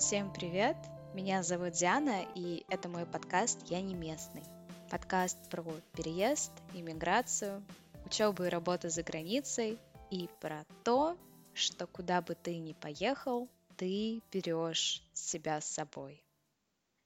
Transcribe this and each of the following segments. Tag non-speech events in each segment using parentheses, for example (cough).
Всем привет! Меня зовут Диана, и это мой подкаст «Я не местный». Подкаст про переезд, иммиграцию, учебу и работу за границей и про то, что куда бы ты ни поехал, ты берешь себя с собой.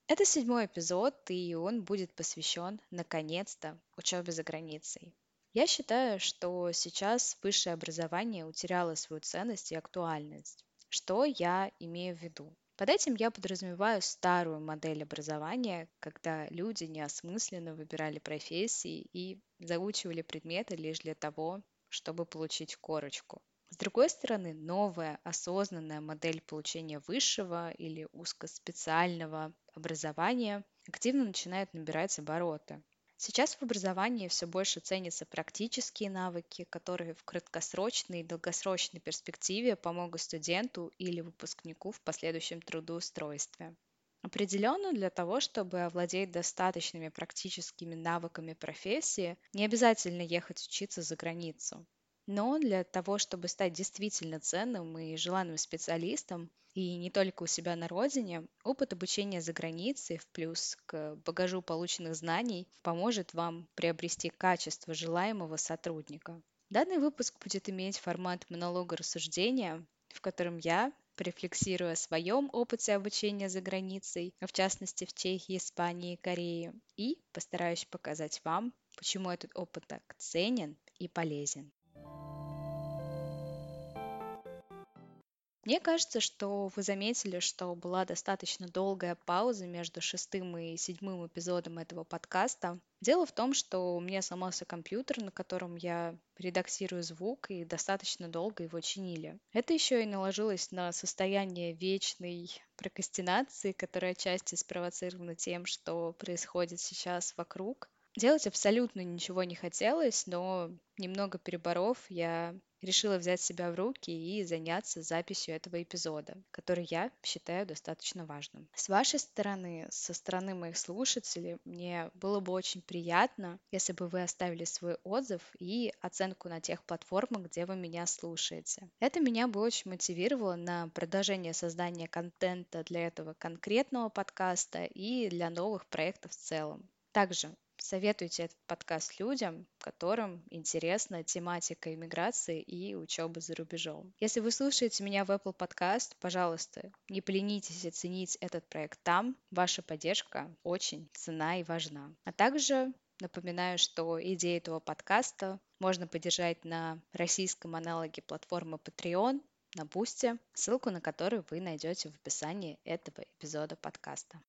Это седьмой эпизод, и он будет посвящен, наконец-то, учебе за границей. Я считаю, что сейчас высшее образование утеряло свою ценность и актуальность. Что я имею в виду? Под этим я подразумеваю старую модель образования, когда люди неосмысленно выбирали профессии и заучивали предметы лишь для того, чтобы получить корочку. С другой стороны, новая осознанная модель получения высшего или узкоспециального образования активно начинает набирать обороты. Сейчас в образовании все больше ценятся практические навыки, которые в краткосрочной и долгосрочной перспективе помогут студенту или выпускнику в последующем трудоустройстве. Определенно, для того, чтобы овладеть достаточными практическими навыками профессии, не обязательно ехать учиться за границу. Но для того, чтобы стать действительно ценным и желанным специалистом, и не только у себя на родине, опыт обучения за границей в плюс к багажу полученных знаний поможет вам приобрести качество желаемого сотрудника. Данный выпуск будет иметь формат монолога рассуждения, в котором я, порефлексируя о своем опыте обучения за границей, в частности в Чехии, Испании и Корее, и постараюсь показать вам, почему этот опыт так ценен и полезен. Мне кажется, что вы заметили, что была достаточно долгая пауза между шестым и седьмым эпизодом этого подкаста. Дело в том, что у меня сломался компьютер, на котором я редактирую звук, и достаточно долго его чинили. Это еще и наложилось на состояние вечной прокрастинации, которая отчасти спровоцирована тем, что происходит сейчас вокруг. Делать абсолютно ничего не хотелось, но немного переборов, я решила взять себя в руки и заняться записью этого эпизода, который я считаю достаточно важным. С вашей стороны, со стороны моих слушателей, мне было бы очень приятно, если бы вы оставили свой отзыв и оценку на тех платформах, где вы меня слушаете. Это меня бы очень мотивировало на продолжение создания контента для этого конкретного подкаста и для новых проектов в целом. Также Советуйте этот подкаст людям, которым интересна тематика иммиграции и учебы за рубежом. Если вы слушаете меня в Apple Podcast, пожалуйста, не поленитесь оценить этот проект там. Ваша поддержка очень цена и важна. А также Напоминаю, что идею этого подкаста можно поддержать на российском аналоге платформы Patreon, на Бусте, ссылку на которую вы найдете в описании этого эпизода подкаста.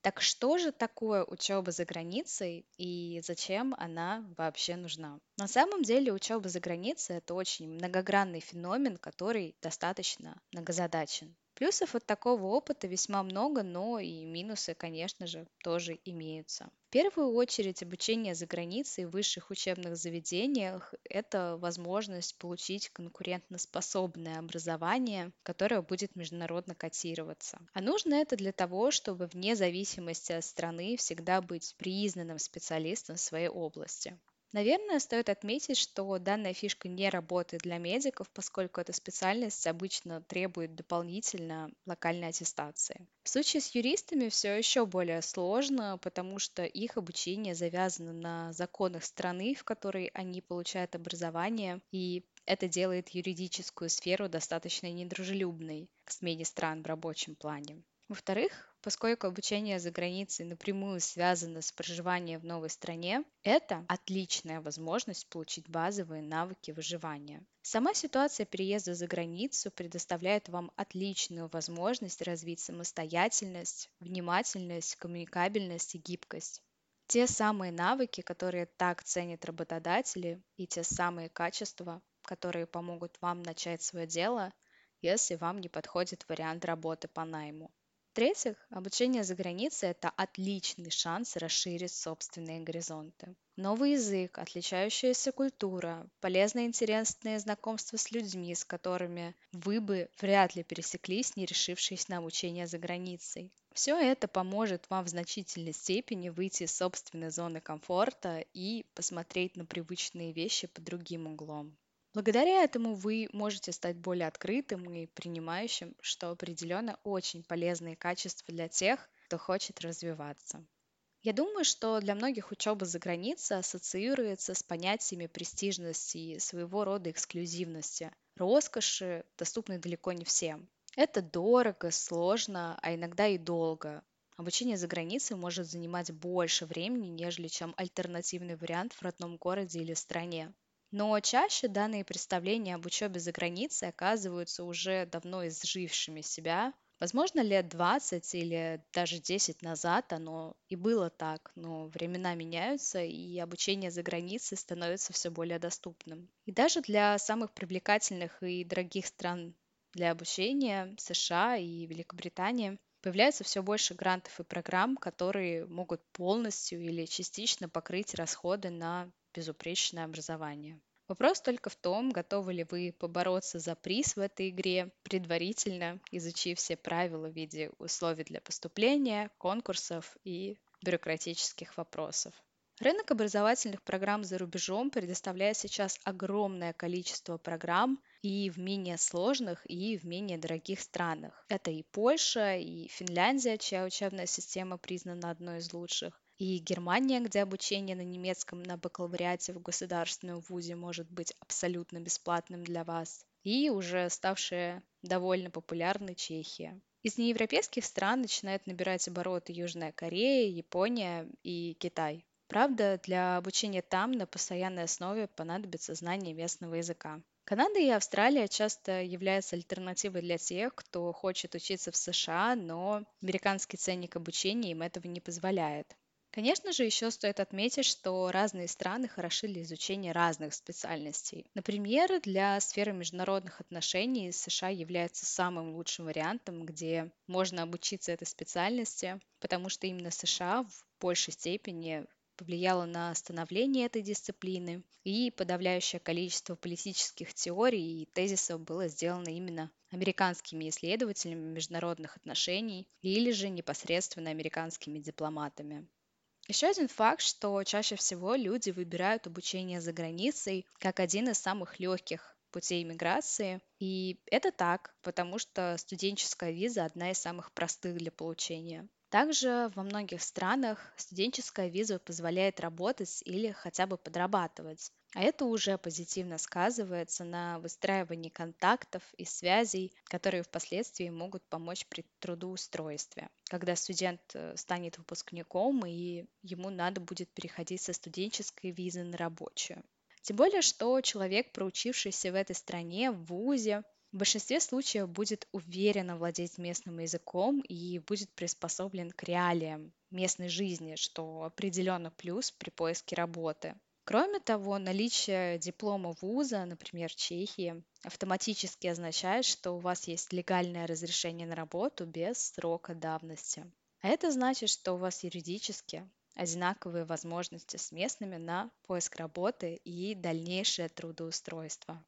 Так что же такое учеба за границей и зачем она вообще нужна? На самом деле учеба за границей это очень многогранный феномен, который достаточно многозадачен. Плюсов от такого опыта весьма много, но и минусы, конечно же, тоже имеются. В первую очередь обучение за границей в высших учебных заведениях– это возможность получить конкурентоспособное образование, которое будет международно котироваться. А нужно это для того, чтобы вне зависимости от страны всегда быть признанным специалистом в своей области. Наверное, стоит отметить, что данная фишка не работает для медиков, поскольку эта специальность обычно требует дополнительно локальной аттестации. В случае с юристами все еще более сложно, потому что их обучение завязано на законах страны, в которой они получают образование, и это делает юридическую сферу достаточно недружелюбной к смене стран в рабочем плане. Во-вторых, поскольку обучение за границей напрямую связано с проживанием в новой стране, это отличная возможность получить базовые навыки выживания. Сама ситуация переезда за границу предоставляет вам отличную возможность развить самостоятельность, внимательность, коммуникабельность и гибкость. Те самые навыки, которые так ценят работодатели, и те самые качества, которые помогут вам начать свое дело, если вам не подходит вариант работы по найму. В-третьих, обучение за границей– это отличный шанс расширить собственные горизонты. Новый язык, отличающаяся культура, полезные интересные знакомства с людьми, с которыми вы бы вряд ли пересеклись, не решившись на обучение за границей. Все это поможет вам в значительной степени выйти из собственной зоны комфорта и посмотреть на привычные вещи под другим углом. Благодаря этому вы можете стать более открытым и принимающим, что определенно очень полезные качества для тех, кто хочет развиваться. Я думаю, что для многих учеба за границей ассоциируется с понятиями престижности и своего рода эксклюзивности, роскоши, доступной далеко не всем. Это дорого, сложно, а иногда и долго. Обучение за границей может занимать больше времени, нежели чем альтернативный вариант в родном городе или стране. Но чаще данные представления об учебе за границей оказываются уже давно изжившими себя, Возможно, лет 20 или даже 10 назад оно и было так, но времена меняются, и обучение за границей становится все более доступным. И даже для самых привлекательных и дорогих стран для обучения, США и Великобритания, появляется все больше грантов и программ, которые могут полностью или частично покрыть расходы на безупречное образование. Вопрос только в том, готовы ли вы побороться за приз в этой игре, предварительно изучив все правила в виде условий для поступления, конкурсов и бюрократических вопросов. Рынок образовательных программ за рубежом предоставляет сейчас огромное количество программ и в менее сложных, и в менее дорогих странах. Это и Польша, и Финляндия, чья учебная система признана одной из лучших, и Германия, где обучение на немецком на бакалавриате в государственном вузе может быть абсолютно бесплатным для вас, и уже ставшая довольно популярной Чехия. Из неевропейских стран начинают набирать обороты Южная Корея, Япония и Китай. Правда, для обучения там на постоянной основе понадобится знание местного языка. Канада и Австралия часто являются альтернативой для тех, кто хочет учиться в США, но американский ценник обучения им этого не позволяет. Конечно же, еще стоит отметить, что разные страны хороши для изучения разных специальностей. Например, для сферы международных отношений США является самым лучшим вариантом, где можно обучиться этой специальности, потому что именно США в большей степени повлияло на становление этой дисциплины, и подавляющее количество политических теорий и тезисов было сделано именно американскими исследователями международных отношений или же непосредственно американскими дипломатами. Еще один факт, что чаще всего люди выбирают обучение за границей как один из самых легких путей иммиграции. И это так, потому что студенческая виза одна из самых простых для получения. Также во многих странах студенческая виза позволяет работать или хотя бы подрабатывать. А это уже позитивно сказывается на выстраивании контактов и связей, которые впоследствии могут помочь при трудоустройстве. Когда студент э, станет выпускником, и ему надо будет переходить со студенческой визы на рабочую. Тем более, что человек, проучившийся в этой стране, в ВУЗе, в большинстве случаев будет уверенно владеть местным языком и будет приспособлен к реалиям местной жизни, что определенно плюс при поиске работы. Кроме того, наличие диплома вуза, например, Чехии, автоматически означает, что у вас есть легальное разрешение на работу без срока давности. А это значит, что у вас юридически одинаковые возможности с местными на поиск работы и дальнейшее трудоустройство.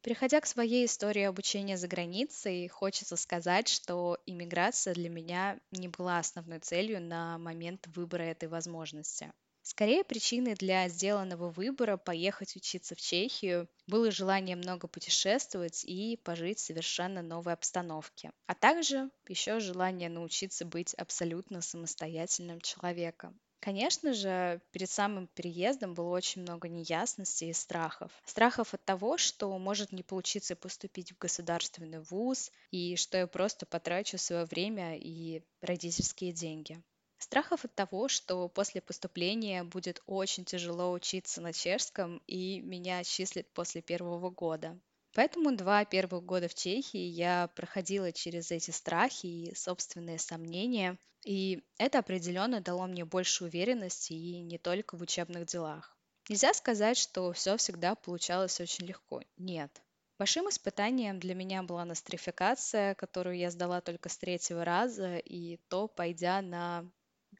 Переходя к своей истории обучения за границей, хочется сказать, что иммиграция для меня не была основной целью на момент выбора этой возможности. Скорее, причиной для сделанного выбора поехать учиться в Чехию было желание много путешествовать и пожить в совершенно новой обстановке, а также еще желание научиться быть абсолютно самостоятельным человеком. Конечно же, перед самым переездом было очень много неясностей и страхов. Страхов от того, что может не получиться поступить в государственный вуз, и что я просто потрачу свое время и родительские деньги. Страхов от того, что после поступления будет очень тяжело учиться на чешском и меня отчислят после первого года. Поэтому два первых года в Чехии я проходила через эти страхи и собственные сомнения, и это определенно дало мне больше уверенности и не только в учебных делах. Нельзя сказать, что все всегда получалось очень легко. Нет. Большим испытанием для меня была нострификация, которую я сдала только с третьего раза, и то пойдя на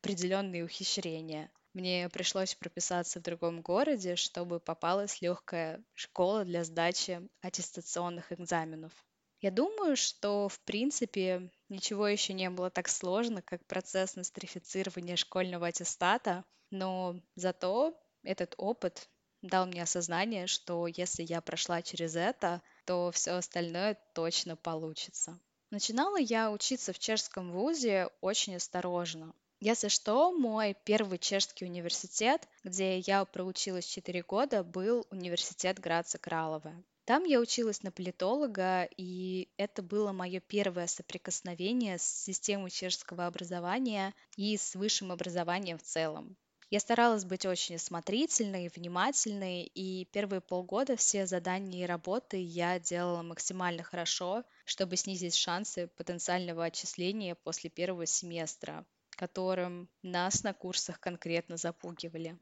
определенные ухищрения. Мне пришлось прописаться в другом городе, чтобы попалась легкая школа для сдачи аттестационных экзаменов. Я думаю, что в принципе ничего еще не было так сложно, как процесс нострифицирования школьного аттестата, но зато этот опыт дал мне осознание, что если я прошла через это, то все остальное точно получится. Начинала я учиться в чешском вузе очень осторожно. Если что, мой первый чешский университет, где я проучилась 4 года, был университет Граца Кралова. Там я училась на политолога, и это было мое первое соприкосновение с системой чешского образования и с высшим образованием в целом. Я старалась быть очень осмотрительной, внимательной, и первые полгода все задания и работы я делала максимально хорошо, чтобы снизить шансы потенциального отчисления после первого семестра которым нас на курсах конкретно запугивали.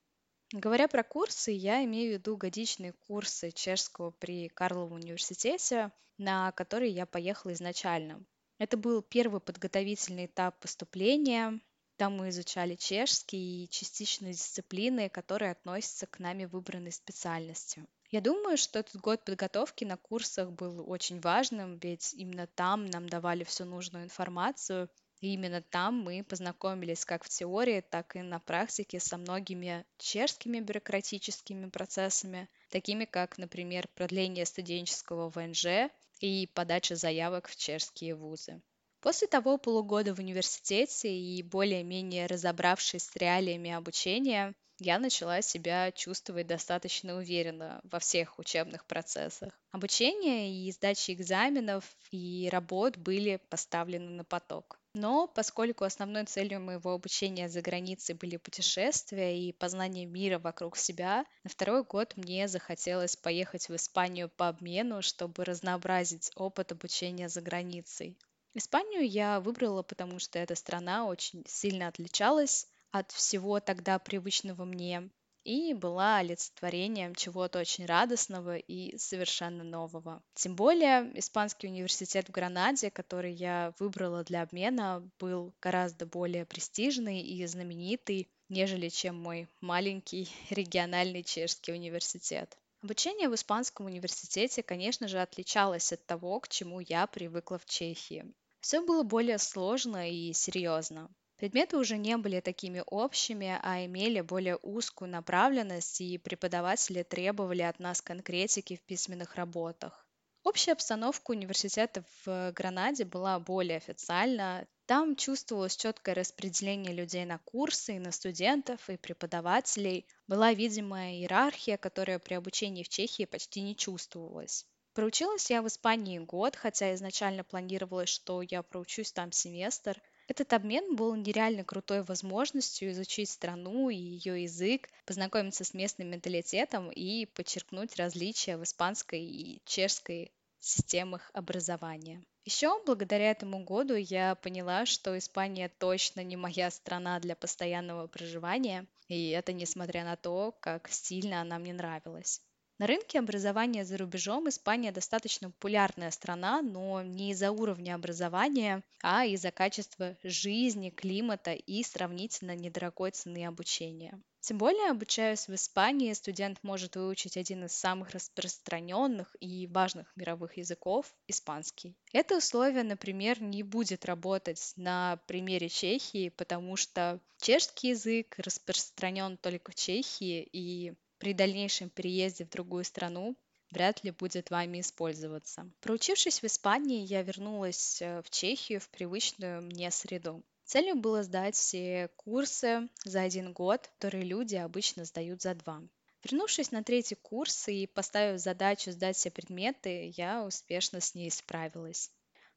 Говоря про курсы, я имею в виду годичные курсы чешского при Карловом университете, на которые я поехала изначально. Это был первый подготовительный этап поступления. Там мы изучали чешский и частичные дисциплины, которые относятся к нами выбранной специальности. Я думаю, что этот год подготовки на курсах был очень важным, ведь именно там нам давали всю нужную информацию, и именно там мы познакомились как в теории, так и на практике со многими чешскими бюрократическими процессами, такими как, например, продление студенческого ВНЖ и подача заявок в чешские вузы. После того полугода в университете и более-менее разобравшись с реалиями обучения, я начала себя чувствовать достаточно уверенно во всех учебных процессах. Обучение и сдача экзаменов и работ были поставлены на поток. Но поскольку основной целью моего обучения за границей были путешествия и познание мира вокруг себя, на второй год мне захотелось поехать в Испанию по обмену, чтобы разнообразить опыт обучения за границей. Испанию я выбрала, потому что эта страна очень сильно отличалась от всего тогда привычного мне и была олицетворением чего-то очень радостного и совершенно нового. Тем более, Испанский университет в Гранаде, который я выбрала для обмена, был гораздо более престижный и знаменитый, нежели чем мой маленький (laughs) региональный чешский университет. Обучение в Испанском университете, конечно же, отличалось от того, к чему я привыкла в Чехии. Все было более сложно и серьезно. Предметы уже не были такими общими, а имели более узкую направленность, и преподаватели требовали от нас конкретики в письменных работах. Общая обстановка университета в Гранаде была более официальна. Там чувствовалось четкое распределение людей на курсы, и на студентов, и преподавателей. Была видимая иерархия, которая при обучении в Чехии почти не чувствовалась. Проучилась я в Испании год, хотя изначально планировалось, что я проучусь там семестр. Этот обмен был нереально крутой возможностью изучить страну и ее язык, познакомиться с местным менталитетом и подчеркнуть различия в испанской и чешской системах образования. Еще благодаря этому году я поняла, что Испания точно не моя страна для постоянного проживания, и это несмотря на то, как сильно она мне нравилась. На рынке образования за рубежом Испания достаточно популярная страна, но не из-за уровня образования, а из-за качества жизни, климата и сравнительно недорогой цены обучения. Тем более, обучаясь в Испании, студент может выучить один из самых распространенных и важных мировых языков – испанский. Это условие, например, не будет работать на примере Чехии, потому что чешский язык распространен только в Чехии, и при дальнейшем переезде в другую страну вряд ли будет вами использоваться. Проучившись в Испании, я вернулась э, в Чехию в привычную мне среду. Целью было сдать все курсы за один год, которые люди обычно сдают за два. Вернувшись на третий курс и поставив задачу сдать все предметы, я успешно с ней справилась.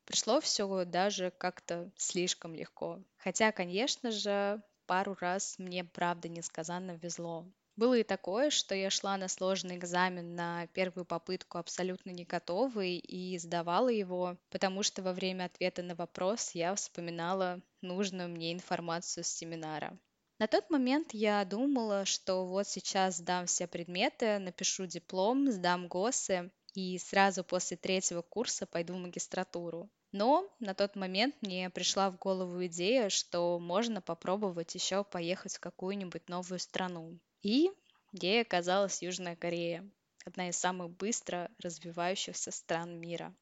Пришло все даже как-то слишком легко. Хотя, конечно же, пару раз мне правда несказанно везло. Было и такое, что я шла на сложный экзамен на первую попытку абсолютно не готовой и сдавала его, потому что во время ответа на вопрос я вспоминала нужную мне информацию с семинара. На тот момент я думала, что вот сейчас сдам все предметы, напишу диплом, сдам ГОСы и сразу после третьего курса пойду в магистратуру. Но на тот момент мне пришла в голову идея, что можно попробовать еще поехать в какую-нибудь новую страну. И ей оказалась Южная Корея, одна из самых быстро развивающихся стран мира.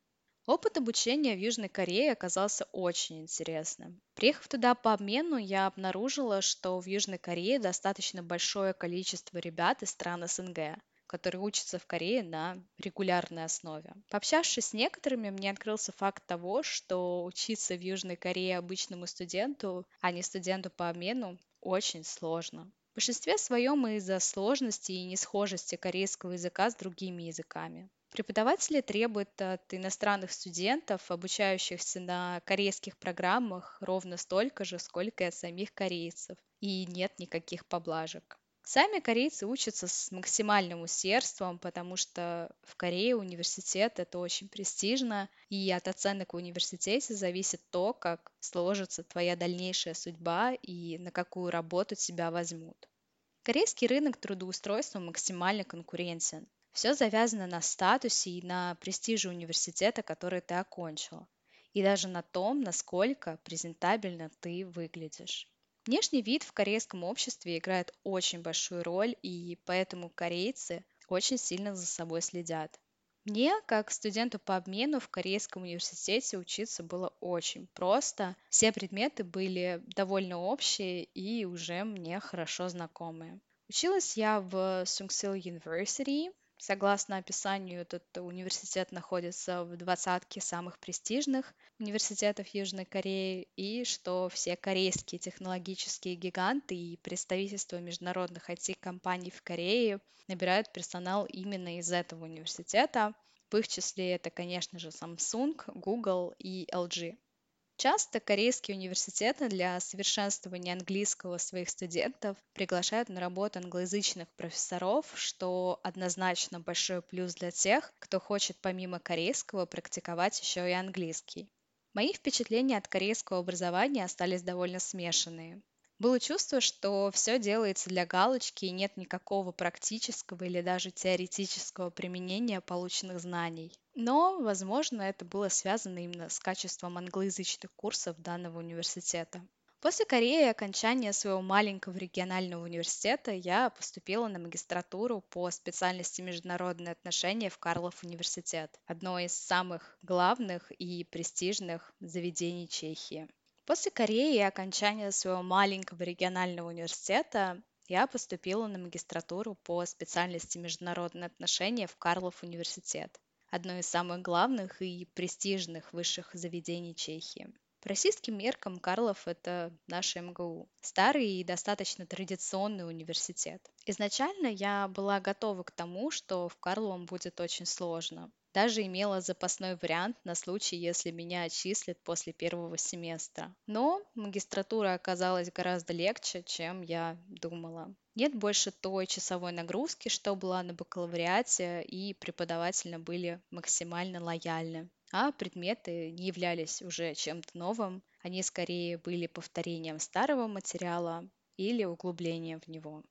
Опыт обучения в Южной Корее оказался очень интересным. Приехав туда по обмену, я обнаружила, что в Южной Корее достаточно большое количество ребят из стран СНГ. которые учатся в Корее на регулярной основе. Пообщавшись с некоторыми, мне открылся факт того, что учиться в Южной Корее обычному студенту, а не студенту по обмену, очень сложно. В большинстве своем из-за сложности и несхожести корейского языка с другими языками. Преподаватели требуют от иностранных студентов, обучающихся на корейских программах, ровно столько же, сколько и от самих корейцев. И нет никаких поблажек. Сами корейцы учатся с максимальным усердством, потому что в Корее университет это очень престижно, и от оценок в университете зависит то, как сложится твоя дальнейшая судьба и на какую работу тебя возьмут. Корейский рынок трудоустройства максимально конкурентен. Все завязано на статусе и на престиже университета, который ты окончил. И даже на том, насколько презентабельно ты выглядишь. Внешний вид в корейском обществе играет очень большую роль, и поэтому корейцы очень сильно за собой следят. Мне, как студенту по обмену в Корейском университете, учиться было очень просто. Все предметы были довольно общие и уже мне хорошо знакомые. Училась я в Сунсил University, Согласно описанию, этот университет находится в двадцатке самых престижных университетов Южной Кореи, и что все корейские технологические гиганты и представительства международных IT-компаний в Корее набирают персонал именно из этого университета. В их числе это, конечно же, Samsung, Google и LG. Часто корейские университеты для совершенствования английского своих студентов приглашают на работу англоязычных профессоров, что однозначно большой плюс для тех, кто хочет помимо корейского практиковать еще и английский. Мои впечатления от корейского образования остались довольно смешанные. Было чувство, что все делается для галочки и нет никакого практического или даже теоретического применения полученных знаний. Но, возможно, это было связано именно с качеством англоязычных курсов данного университета. После Кореи и окончания своего маленького регионального университета я поступила на магистратуру по специальности международные отношения в Карлов университет, одно из самых главных и престижных заведений Чехии. После Кореи и окончания своего маленького регионального университета я поступила на магистратуру по специальности международные отношения в Карлов университет, одно из самых главных и престижных высших заведений Чехии. По российским меркам Карлов – это наш МГУ, старый и достаточно традиционный университет. Изначально я была готова к тому, что в Карловом будет очень сложно. Даже имела запасной вариант на случай, если меня отчислят после первого семестра. Но магистратура оказалась гораздо легче, чем я думала. Нет больше той часовой нагрузки, что была на бакалавриате, и преподаватели были максимально лояльны. А предметы не являлись уже чем-то новым, они скорее были повторением старого материала или углублением в него.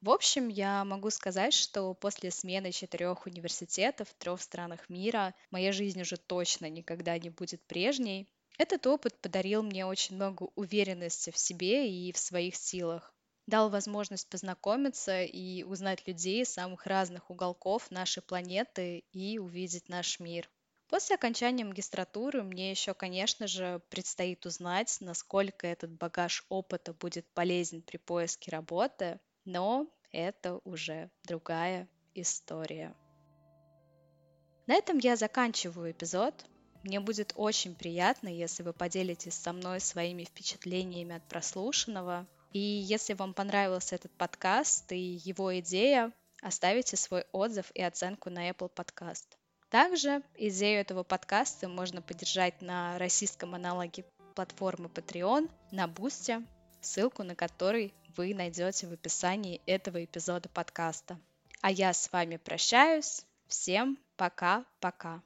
В общем, я могу сказать, что после смены четырех университетов в трех странах мира моя жизнь уже точно никогда не будет прежней. Этот опыт подарил мне очень много уверенности в себе и в своих силах. Дал возможность познакомиться и узнать людей с самых разных уголков нашей планеты и увидеть наш мир. После окончания магистратуры мне еще, конечно же, предстоит узнать, насколько этот багаж опыта будет полезен при поиске работы, но это уже другая история. На этом я заканчиваю эпизод. Мне будет очень приятно, если вы поделитесь со мной своими впечатлениями от прослушанного. И если вам понравился этот подкаст и его идея, оставите свой отзыв и оценку на Apple Podcast. Также идею этого подкаста можно поддержать на российском аналоге платформы Patreon, на Бусте, ссылку на который вы найдете в описании этого эпизода подкаста. А я с вами прощаюсь. Всем пока-пока.